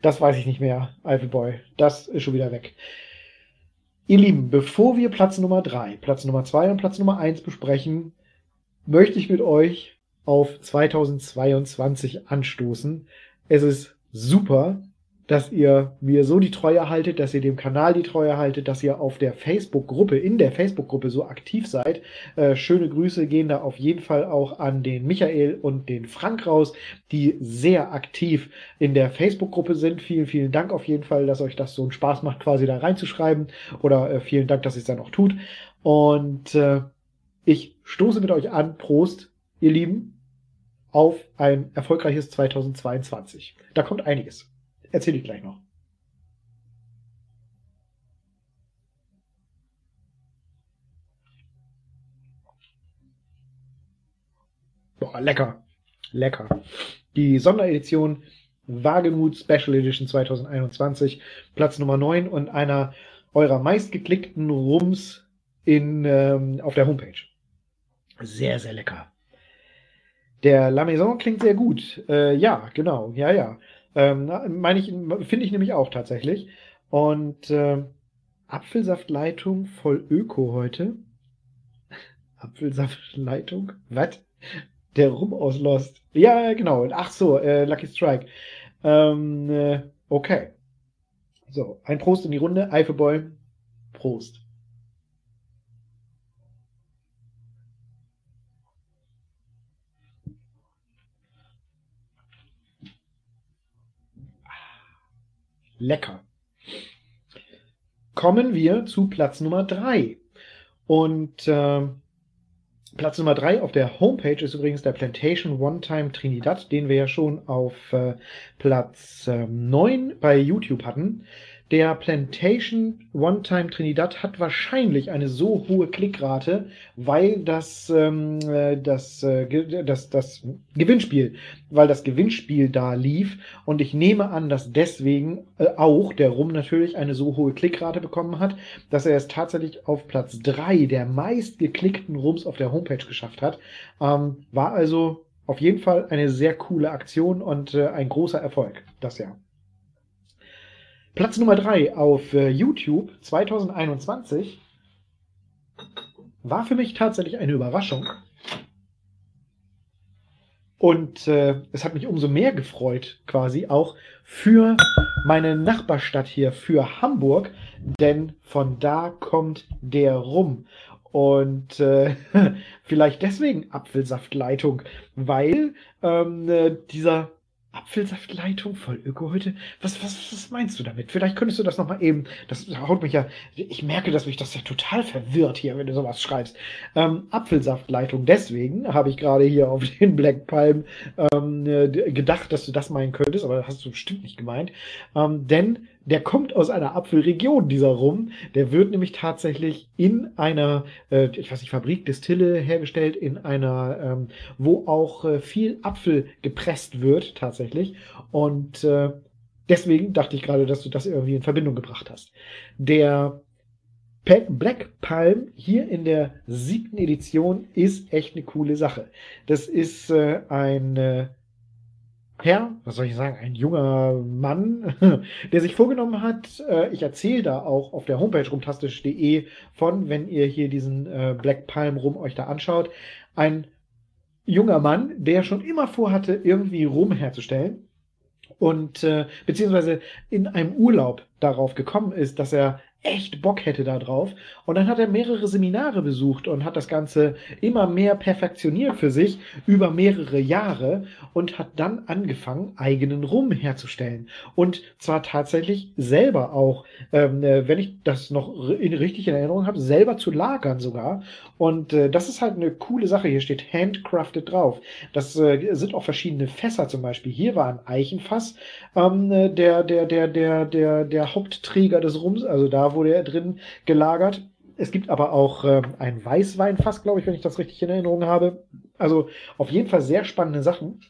das weiß ich nicht mehr, Alpha Das ist schon wieder weg. Ihr Lieben, bevor wir Platz Nummer 3, Platz Nummer 2 und Platz Nummer 1 besprechen, möchte ich mit euch auf 2022 anstoßen. Es ist super, dass ihr mir so die Treue haltet, dass ihr dem Kanal die Treue haltet, dass ihr auf der Facebook-Gruppe, in der Facebook-Gruppe so aktiv seid. Äh, schöne Grüße gehen da auf jeden Fall auch an den Michael und den Frank raus, die sehr aktiv in der Facebook-Gruppe sind. Vielen, vielen Dank auf jeden Fall, dass euch das so einen Spaß macht, quasi da reinzuschreiben. Oder äh, vielen Dank, dass ihr es dann auch tut. Und äh, ich stoße mit euch an. Prost, ihr Lieben, auf ein erfolgreiches 2022. Da kommt einiges. Erzähle ich gleich noch. Boah, lecker. Lecker. Die Sonderedition Wagemut Special Edition 2021, Platz Nummer 9 und einer eurer meistgeklickten Rums in, ähm, auf der Homepage. Sehr, sehr lecker. Der La Maison klingt sehr gut. Äh, ja, genau. Ja, ja. Ähm, meine ich, finde ich nämlich auch tatsächlich. Und äh, Apfelsaftleitung voll Öko heute. Apfelsaftleitung? Was? Der Rum aus Lost. Ja, genau. Ach so, äh, Lucky Strike. Ähm, äh, okay. So, ein Prost in die Runde. Eifeboy. Prost. Lecker. Kommen wir zu Platz Nummer 3. Und äh, Platz Nummer 3 auf der Homepage ist übrigens der Plantation One Time Trinidad, den wir ja schon auf äh, Platz äh, 9 bei YouTube hatten. Der Plantation One-Time Trinidad hat wahrscheinlich eine so hohe Klickrate, weil das, ähm, äh, das, äh, das, das Gewinnspiel, weil das Gewinnspiel da lief und ich nehme an, dass deswegen äh, auch der Rum natürlich eine so hohe Klickrate bekommen hat, dass er es tatsächlich auf Platz 3 der meist geklickten Rums auf der Homepage geschafft hat. Ähm, war also auf jeden Fall eine sehr coole Aktion und äh, ein großer Erfolg das Jahr. Platz Nummer 3 auf äh, YouTube 2021 war für mich tatsächlich eine Überraschung. Und äh, es hat mich umso mehr gefreut, quasi auch für meine Nachbarstadt hier, für Hamburg, denn von da kommt der rum. Und äh, vielleicht deswegen Apfelsaftleitung, weil ähm, äh, dieser Apfelsaftleitung voll Öko heute? Was, was, was meinst du damit? Vielleicht könntest du das nochmal eben, das haut mich ja, ich merke, dass mich das ja total verwirrt hier, wenn du sowas schreibst. Ähm, Apfelsaftleitung, deswegen habe ich gerade hier auf den Black Palm ähm, gedacht, dass du das meinen könntest, aber das hast du bestimmt nicht gemeint. Ähm, denn der kommt aus einer Apfelregion, dieser Rum. Der wird nämlich tatsächlich in einer, äh, ich weiß nicht, Fabrik, Distille hergestellt, in einer, ähm, wo auch äh, viel Apfel gepresst wird, tatsächlich. Und äh, deswegen dachte ich gerade, dass du das irgendwie in Verbindung gebracht hast. Der Black Palm hier in der siebten Edition ist echt eine coole Sache. Das ist äh, ein äh, Herr, was soll ich sagen, ein junger Mann, der sich vorgenommen hat, äh, ich erzähle da auch auf der Homepage rumtastisch.de von, wenn ihr hier diesen äh, Black Palm rum euch da anschaut, ein junger Mann, der schon immer vorhatte, irgendwie Rum herzustellen und äh, beziehungsweise in einem Urlaub darauf gekommen ist, dass er echt Bock hätte da drauf. Und dann hat er mehrere Seminare besucht und hat das Ganze immer mehr perfektioniert für sich über mehrere Jahre und hat dann angefangen, eigenen Rum herzustellen. Und zwar tatsächlich selber auch, ähm, äh, wenn ich das noch in, richtig in Erinnerung habe, selber zu lagern sogar. Und äh, das ist halt eine coole Sache. Hier steht handcrafted drauf. Das äh, sind auch verschiedene Fässer zum Beispiel. Hier war ein Eichenfass, ähm, äh, der, der, der, der, der, der Hauptträger des Rums, also da wurde er drin gelagert. Es gibt aber auch äh, ein Weißweinfass, glaube ich, wenn ich das richtig in Erinnerung habe. Also auf jeden Fall sehr spannende Sachen.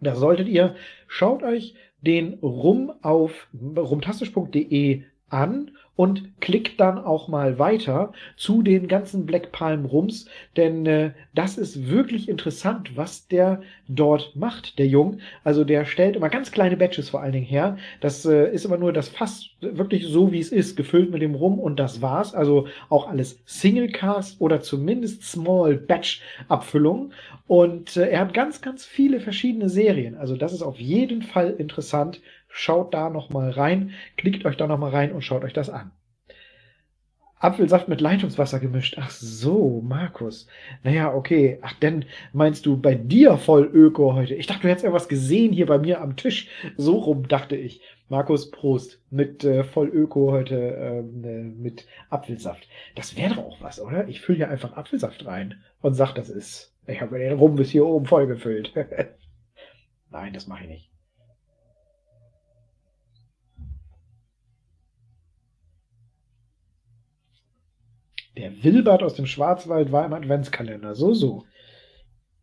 Da solltet ihr, schaut euch den Rum auf rumtastisch.de an und klickt dann auch mal weiter zu den ganzen Black Palm Rums, denn äh, das ist wirklich interessant, was der dort macht, der Jung. Also der stellt immer ganz kleine Batches vor allen Dingen her. Das äh, ist immer nur das Fass wirklich so, wie es ist, gefüllt mit dem Rum und das war's. Also auch alles Single Cast oder zumindest Small Batch Abfüllung. Und äh, er hat ganz, ganz viele verschiedene Serien. Also das ist auf jeden Fall interessant. Schaut da noch mal rein, klickt euch da noch mal rein und schaut euch das an. Apfelsaft mit Leitungswasser gemischt. Ach so, Markus. Naja, okay. Ach, denn meinst du bei dir voll Öko heute? Ich dachte, du hättest irgendwas gesehen hier bei mir am Tisch. So rum dachte ich. Markus, Prost. Mit äh, voll Öko heute ähm, äh, mit Apfelsaft. Das wäre doch auch was, oder? Ich fülle hier einfach Apfelsaft rein und sag, das ist. Ich habe den Rum bis hier oben voll gefüllt. Nein, das mache ich nicht. Der Wilbert aus dem Schwarzwald war im Adventskalender. So, so.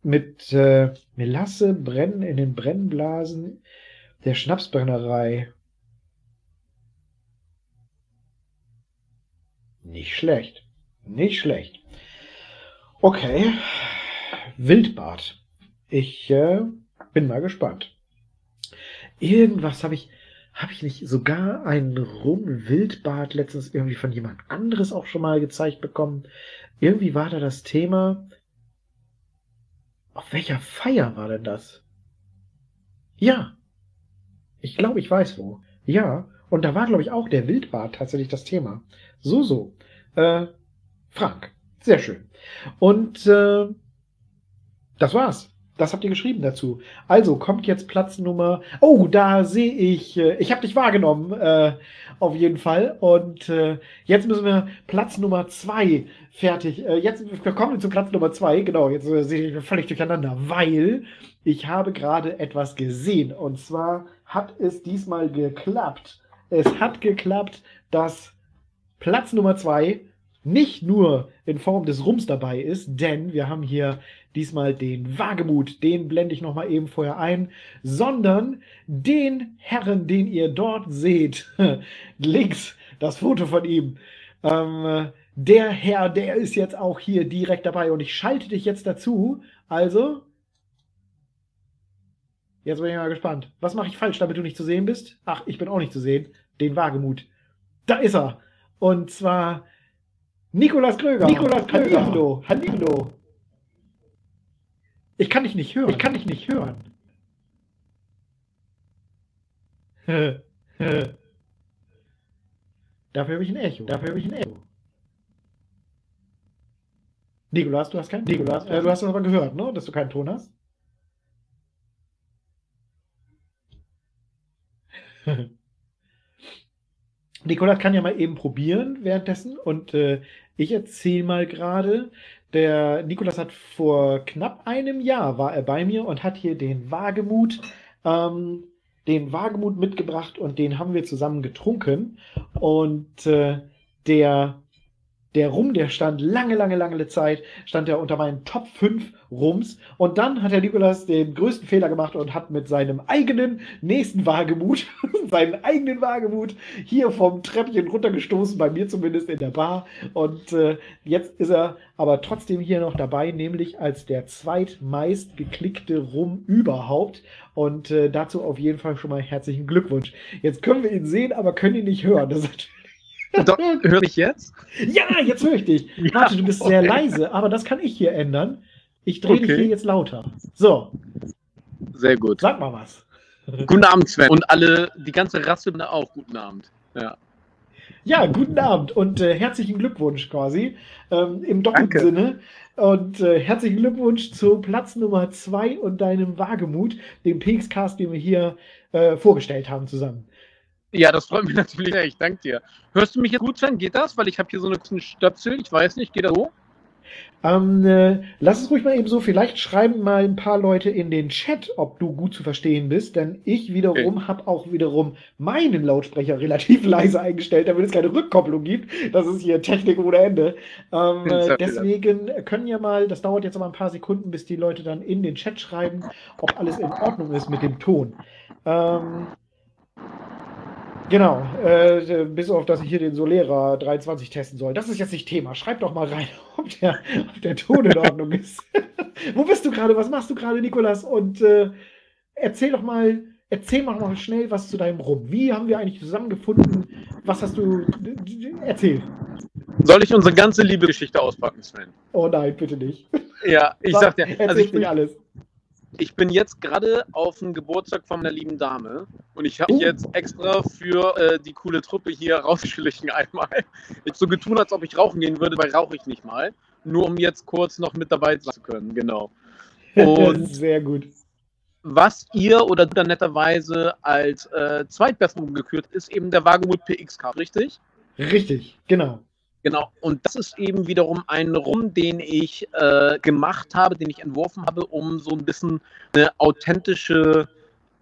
Mit äh, Melasse brennen in den Brennblasen der Schnapsbrennerei. Nicht schlecht. Nicht schlecht. Okay. Wildbad. Ich äh, bin mal gespannt. Irgendwas habe ich, habe ich nicht sogar ein Rum-Wildbad letztens irgendwie von jemand anderes auch schon mal gezeigt bekommen? Irgendwie war da das Thema. Auf welcher Feier war denn das? Ja. Ich glaube, ich weiß wo. Ja. Und da war, glaube ich, auch der Wildbad tatsächlich das Thema. So, so. Äh, Frank. Sehr schön. Und äh, das war's. Das habt ihr geschrieben dazu. Also kommt jetzt Platz Nummer. Oh, da sehe ich. Äh, ich habe dich wahrgenommen, äh, auf jeden Fall. Und äh, jetzt müssen wir Platz Nummer zwei fertig. Äh, jetzt wir kommen zu Platz Nummer zwei. Genau, jetzt äh, sehe ich völlig durcheinander, weil ich habe gerade etwas gesehen. Und zwar hat es diesmal geklappt. Es hat geklappt, dass Platz Nummer zwei nicht nur in Form des Rums dabei ist, denn wir haben hier diesmal den Wagemut, den blende ich nochmal eben vorher ein, sondern den Herren, den ihr dort seht, links, das Foto von ihm. Ähm, der Herr, der ist jetzt auch hier direkt dabei und ich schalte dich jetzt dazu. Also, jetzt bin ich mal gespannt. Was mache ich falsch, damit du nicht zu sehen bist? Ach, ich bin auch nicht zu sehen. Den Wagemut. Da ist er. Und zwar Nikolas Kröger. Nikolas Kröger. Hallo. Hallo. Ich kann dich nicht hören. Ich kann dich nicht hören. Dafür habe ich ein Echo. Dafür habe ich ein Echo. Nikolas, du hast keinen. Nikolas, äh, du hast es aber gehört, ne? Dass du keinen Ton hast. Nikolas kann ja mal eben probieren währenddessen und äh, ich erzähle mal gerade, der Nikolas hat vor knapp einem Jahr war er bei mir und hat hier den Wagemut, ähm, den Wagemut mitgebracht und den haben wir zusammen getrunken. Und äh, der der Rum, der stand lange, lange, lange Zeit, stand er unter meinen Top 5 Rums. Und dann hat der Nikolas den größten Fehler gemacht und hat mit seinem eigenen nächsten Wagemut, seinen eigenen Wagemut, hier vom Treppchen runtergestoßen, bei mir zumindest in der Bar. Und äh, jetzt ist er aber trotzdem hier noch dabei, nämlich als der zweitmeist geklickte Rum überhaupt. Und äh, dazu auf jeden Fall schon mal herzlichen Glückwunsch. Jetzt können wir ihn sehen, aber können ihn nicht hören. Das ist natürlich doch, hör ich jetzt? Ja, jetzt höre ich dich. Ja, Warte, du bist okay. sehr leise, aber das kann ich hier ändern. Ich drehe okay. dich hier jetzt lauter. So. Sehr gut. Sag mal was. Guten Abend, Sven. Und alle, die ganze Rasse auch, guten Abend. Ja. Ja, guten Abend und äh, herzlichen Glückwunsch quasi ähm, im doppelten Sinne. Und äh, herzlichen Glückwunsch zu Platz Nummer 2 und deinem Wagemut, dem PX-Cast, den wir hier äh, vorgestellt haben zusammen. Ja, das freut mich natürlich sehr. Ich danke dir. Hörst du mich jetzt gut, Sven? Geht das? Weil ich habe hier so eine Stöpsel. Ich weiß nicht, geht das so? Ähm, äh, lass es ruhig mal eben so. Vielleicht schreiben mal ein paar Leute in den Chat, ob du gut zu verstehen bist, denn ich wiederum okay. habe auch wiederum meinen Lautsprecher relativ leise eingestellt, damit es keine Rückkopplung gibt. Das ist hier Technik ohne Ende. Ähm, äh, deswegen können ja mal, das dauert jetzt aber ein paar Sekunden, bis die Leute dann in den Chat schreiben, ob alles in Ordnung ist mit dem Ton. Ähm, Genau, äh, bis auf, dass ich hier den Solera 23 testen soll. Das ist jetzt nicht Thema. Schreib doch mal rein, ob der, ob der Ton in Ordnung ist. Wo bist du gerade? Was machst du gerade, Nikolas? Und äh, erzähl doch mal, erzähl mal noch schnell was zu deinem Rum. Wie haben wir eigentlich zusammengefunden? Was hast du erzählt? Soll ich unsere ganze Liebe-Geschichte auspacken, Sven? Oh nein, bitte nicht. Ja, ich sag dir, also ich bin, alles ich bin jetzt gerade auf dem Geburtstag von meiner lieben Dame und ich habe mich oh. jetzt extra für äh, die coole Truppe hier rausgeschlichen einmal. Ich so getun, als ob ich rauchen gehen würde, weil rauche ich nicht mal. Nur um jetzt kurz noch mit dabei sein zu können, genau. Und Sehr gut. Was ihr oder du dann netterweise als äh, Zweitbesten gekürt ist eben der Wagemut PX-Card, richtig? Richtig, genau. Genau, und das ist eben wiederum ein Rum, den ich äh, gemacht habe, den ich entworfen habe, um so ein bisschen eine authentische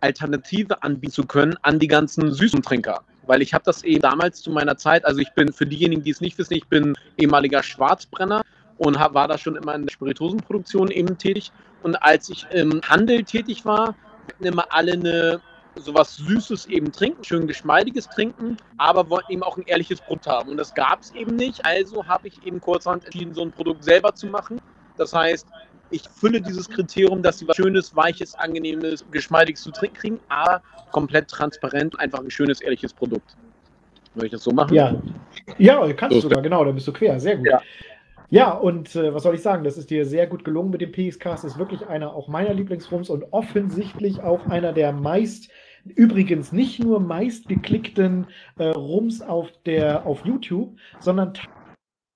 Alternative anbieten zu können an die ganzen süßen Trinker. Weil ich habe das eben damals zu meiner Zeit, also ich bin für diejenigen, die es nicht wissen, ich bin ehemaliger Schwarzbrenner und hab, war da schon immer in der Spirituosenproduktion eben tätig. Und als ich im Handel tätig war, hatten immer alle eine sowas Süßes eben trinken, schön geschmeidiges trinken, aber wollten eben auch ein ehrliches Produkt haben. Und das gab es eben nicht. Also habe ich eben kurzerhand entschieden, so ein Produkt selber zu machen. Das heißt, ich fülle dieses Kriterium, dass sie was Schönes, Weiches, Angenehmes, Geschmeidiges zu trinken kriegen, aber komplett transparent, einfach ein schönes, ehrliches Produkt. Soll ich das so machen? Ja, ja kannst du sogar, genau, da bist du quer, sehr gut. Ja. Ja, und äh, was soll ich sagen? Das ist dir sehr gut gelungen mit dem PX-Cast. Ist wirklich einer auch meiner Lieblingsrums und offensichtlich auch einer der meist, übrigens nicht nur meistgeklickten äh, Rums auf, der, auf YouTube, sondern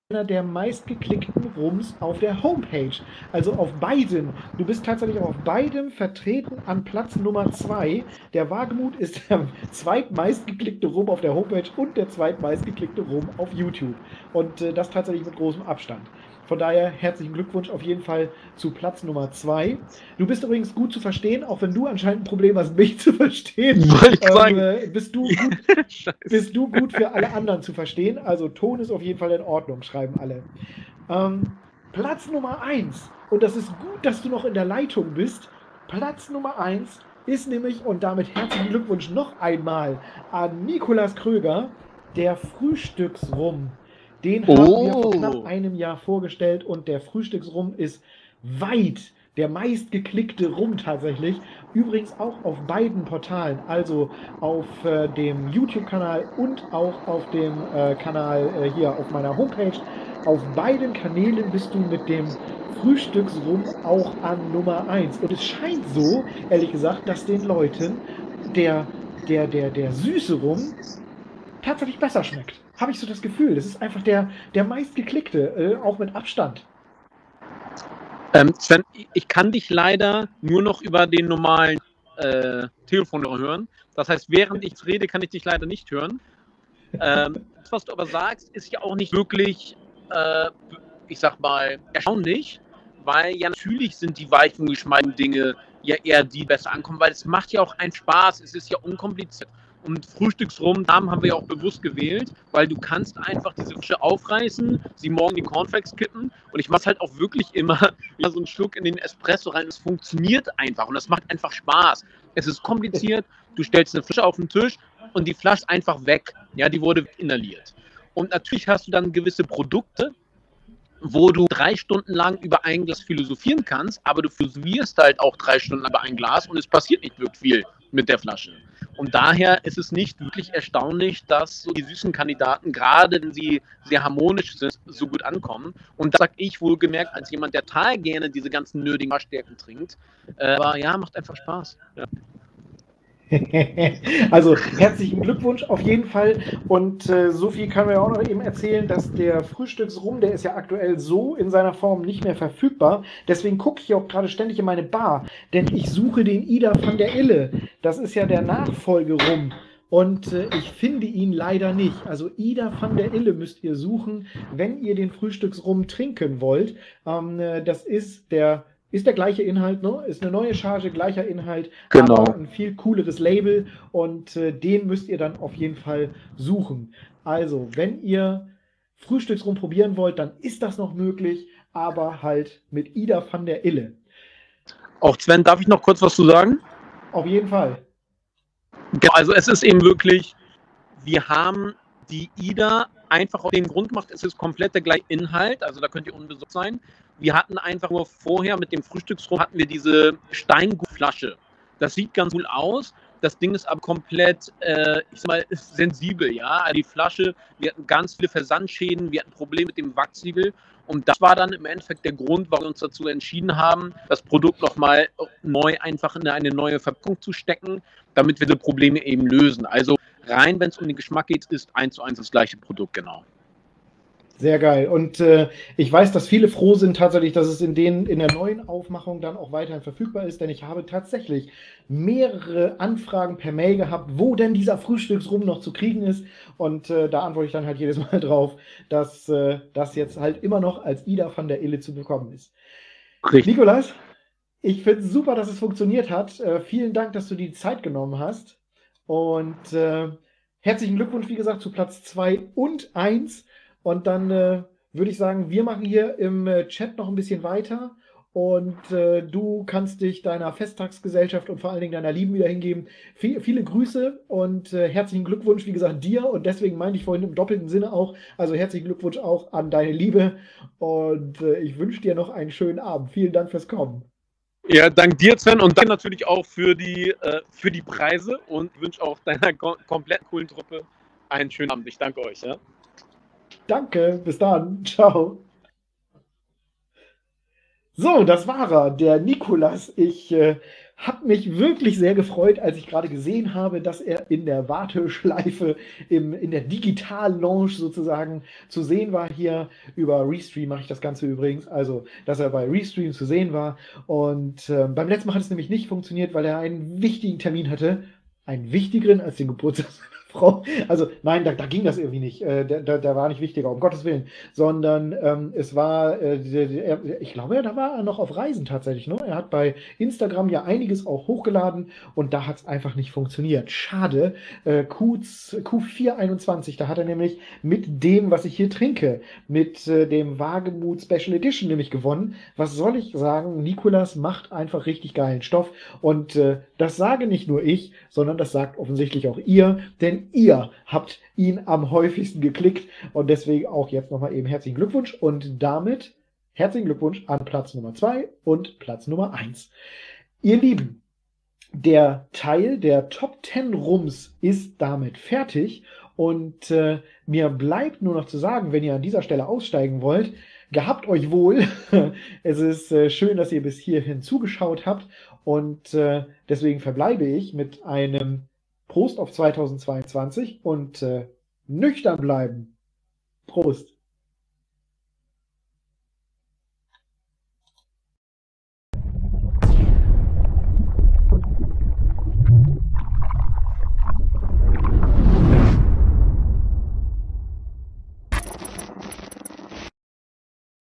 einer der meistgeklickten Rums auf der Homepage. Also auf beiden. Du bist tatsächlich auf beiden vertreten an Platz Nummer 2. Der Wagemut ist der zweitmeistgeklickte Rum auf der Homepage und der zweitmeistgeklickte Rum auf YouTube. Und äh, das tatsächlich mit großem Abstand. Von daher herzlichen Glückwunsch auf jeden Fall zu Platz Nummer zwei. Du bist übrigens gut zu verstehen, auch wenn du anscheinend ein Problem hast, mich zu verstehen. Ähm, äh, bist, du gut, bist du gut für alle anderen zu verstehen. Also Ton ist auf jeden Fall in Ordnung, schreiben alle. Ähm, Platz Nummer eins. Und das ist gut, dass du noch in der Leitung bist. Platz Nummer eins ist nämlich, und damit herzlichen Glückwunsch noch einmal an Nikolas Kröger, der Frühstücksrum. Den oh. haben wir vor knapp einem Jahr vorgestellt und der Frühstücksrum ist weit der meistgeklickte Rum tatsächlich. Übrigens auch auf beiden Portalen, also auf äh, dem YouTube-Kanal und auch auf dem äh, Kanal äh, hier auf meiner Homepage. Auf beiden Kanälen bist du mit dem Frühstücksrum auch an Nummer 1. Und es scheint so, ehrlich gesagt, dass den Leuten der, der, der, der süße Rum tatsächlich besser schmeckt habe ich so das Gefühl. Das ist einfach der, der meistgeklickte, äh, auch mit Abstand. Ähm, Sven, ich kann dich leider nur noch über den normalen äh, Telefonhörer hören. Das heißt, während ich rede, kann ich dich leider nicht hören. Ähm, das, was du aber sagst, ist ja auch nicht wirklich, äh, ich sag mal, erstaunlich, weil ja natürlich sind die weichen, geschmeiden Dinge ja eher die, die besser ankommen, weil es macht ja auch einen Spaß, es ist ja unkompliziert. Und Frühstücksrum, Namen haben wir ja auch bewusst gewählt, weil du kannst einfach diese Fische aufreißen, sie morgen die Cornflakes kippen und ich mache halt auch wirklich immer ja, so einen Schluck in den Espresso rein. Es funktioniert einfach und das macht einfach Spaß. Es ist kompliziert, du stellst eine Flasche auf den Tisch und die Flasche einfach weg. Ja, die wurde inhaliert. Und natürlich hast du dann gewisse Produkte, wo du drei Stunden lang über ein Glas philosophieren kannst, aber du philosophierst halt auch drei Stunden über ein Glas und es passiert nicht wirklich viel mit der Flasche. Und daher ist es nicht wirklich erstaunlich, dass so die süßen Kandidaten, gerade wenn sie sehr harmonisch sind, so gut ankommen. Und das sage ich wohlgemerkt als jemand, der total gerne diese ganzen nötigen Waschstärken trinkt. Äh, aber ja, macht einfach Spaß. Ja. also herzlichen Glückwunsch auf jeden Fall. Und äh, so viel man ja auch noch eben erzählen, dass der Frühstücksrum, der ist ja aktuell so in seiner Form nicht mehr verfügbar. Deswegen gucke ich auch gerade ständig in meine Bar, denn ich suche den Ida van der Ille. Das ist ja der Nachfolgerum. Und äh, ich finde ihn leider nicht. Also Ida van der Ille müsst ihr suchen, wenn ihr den Frühstücksrum trinken wollt. Ähm, äh, das ist der ist der gleiche Inhalt, ne? Ist eine neue Charge, gleicher Inhalt, genau. aber ein viel cooleres Label und äh, den müsst ihr dann auf jeden Fall suchen. Also, wenn ihr Frühstücksrum probieren wollt, dann ist das noch möglich, aber halt mit Ida van der Ille. Auch Sven, darf ich noch kurz was zu sagen? Auf jeden Fall. Genau, also es ist eben wirklich, wir haben die Ida einfach aus dem Grund gemacht, es ist komplett der gleiche Inhalt, also da könnt ihr unbesorgt sein. Wir hatten einfach nur vorher mit dem Frühstücksrum hatten wir diese Steingutflasche. Das sieht ganz cool aus. Das Ding ist aber komplett, äh, ich sag mal, sensibel, ja. Also die Flasche, wir hatten ganz viele Versandschäden, wir hatten Probleme mit dem Wachsiegel. Und das war dann im Endeffekt der Grund, warum wir uns dazu entschieden haben, das Produkt nochmal neu einfach in eine neue Verpackung zu stecken, damit wir diese Probleme eben lösen. Also rein, wenn es um den Geschmack geht, ist eins zu eins das gleiche Produkt, genau. Sehr geil. Und äh, ich weiß, dass viele froh sind tatsächlich, dass es in, den, in der neuen Aufmachung dann auch weiterhin verfügbar ist, denn ich habe tatsächlich mehrere Anfragen per Mail gehabt, wo denn dieser Frühstücksrum noch zu kriegen ist. Und äh, da antworte ich dann halt jedes Mal drauf, dass äh, das jetzt halt immer noch als Ida von der Ille zu bekommen ist. Richtig. Nikolas, ich finde es super, dass es funktioniert hat. Äh, vielen Dank, dass du die Zeit genommen hast. Und äh, herzlichen Glückwunsch, wie gesagt, zu Platz 2 und 1. Und dann äh, würde ich sagen, wir machen hier im äh, Chat noch ein bisschen weiter. und äh, du kannst dich deiner Festtagsgesellschaft und vor allen Dingen deiner Lieben wieder hingeben. Viel, viele Grüße und äh, herzlichen Glückwunsch, wie gesagt, dir und deswegen meinte ich vorhin im doppelten Sinne auch, also herzlichen Glückwunsch auch an deine Liebe und äh, ich wünsche dir noch einen schönen Abend. Vielen Dank fürs Kommen. Ja, dank dir, Sven, und dann natürlich auch für die, äh, für die Preise und wünsche auch deiner kom kompletten coolen Truppe einen schönen Abend. Ich danke euch. Ja? Danke, bis dann. Ciao. So, das war er, der Nikolas. Ich äh, habe mich wirklich sehr gefreut, als ich gerade gesehen habe, dass er in der Warteschleife, im, in der Digital-Launch sozusagen zu sehen war. Hier über Restream mache ich das Ganze übrigens. Also, dass er bei Restream zu sehen war. Und äh, beim letzten Mal hat es nämlich nicht funktioniert, weil er einen wichtigen Termin hatte. Einen wichtigeren als den Geburtstag Frau. Also nein, da, da ging das irgendwie nicht. Äh, der, der, war nicht wichtiger, um Gottes Willen. Sondern ähm, es war, äh, ich glaube, da war er noch auf Reisen tatsächlich. Ne? Er hat bei Instagram ja einiges auch hochgeladen und da hat es einfach nicht funktioniert. Schade. Äh, Q, Q421, da hat er nämlich mit dem, was ich hier trinke, mit äh, dem Wagemut Special Edition nämlich gewonnen. Was soll ich sagen? Nikolas macht einfach richtig geilen Stoff und äh, das sage nicht nur ich, sondern das sagt offensichtlich auch ihr, denn ihr habt ihn am häufigsten geklickt und deswegen auch jetzt nochmal eben herzlichen Glückwunsch und damit herzlichen Glückwunsch an Platz Nummer 2 und Platz Nummer 1. Ihr Lieben, der Teil der Top 10 Rums ist damit fertig und äh, mir bleibt nur noch zu sagen, wenn ihr an dieser Stelle aussteigen wollt, gehabt euch wohl. es ist äh, schön, dass ihr bis hierhin zugeschaut habt und äh, deswegen verbleibe ich mit einem Prost auf 2022 und äh, nüchtern bleiben. Prost.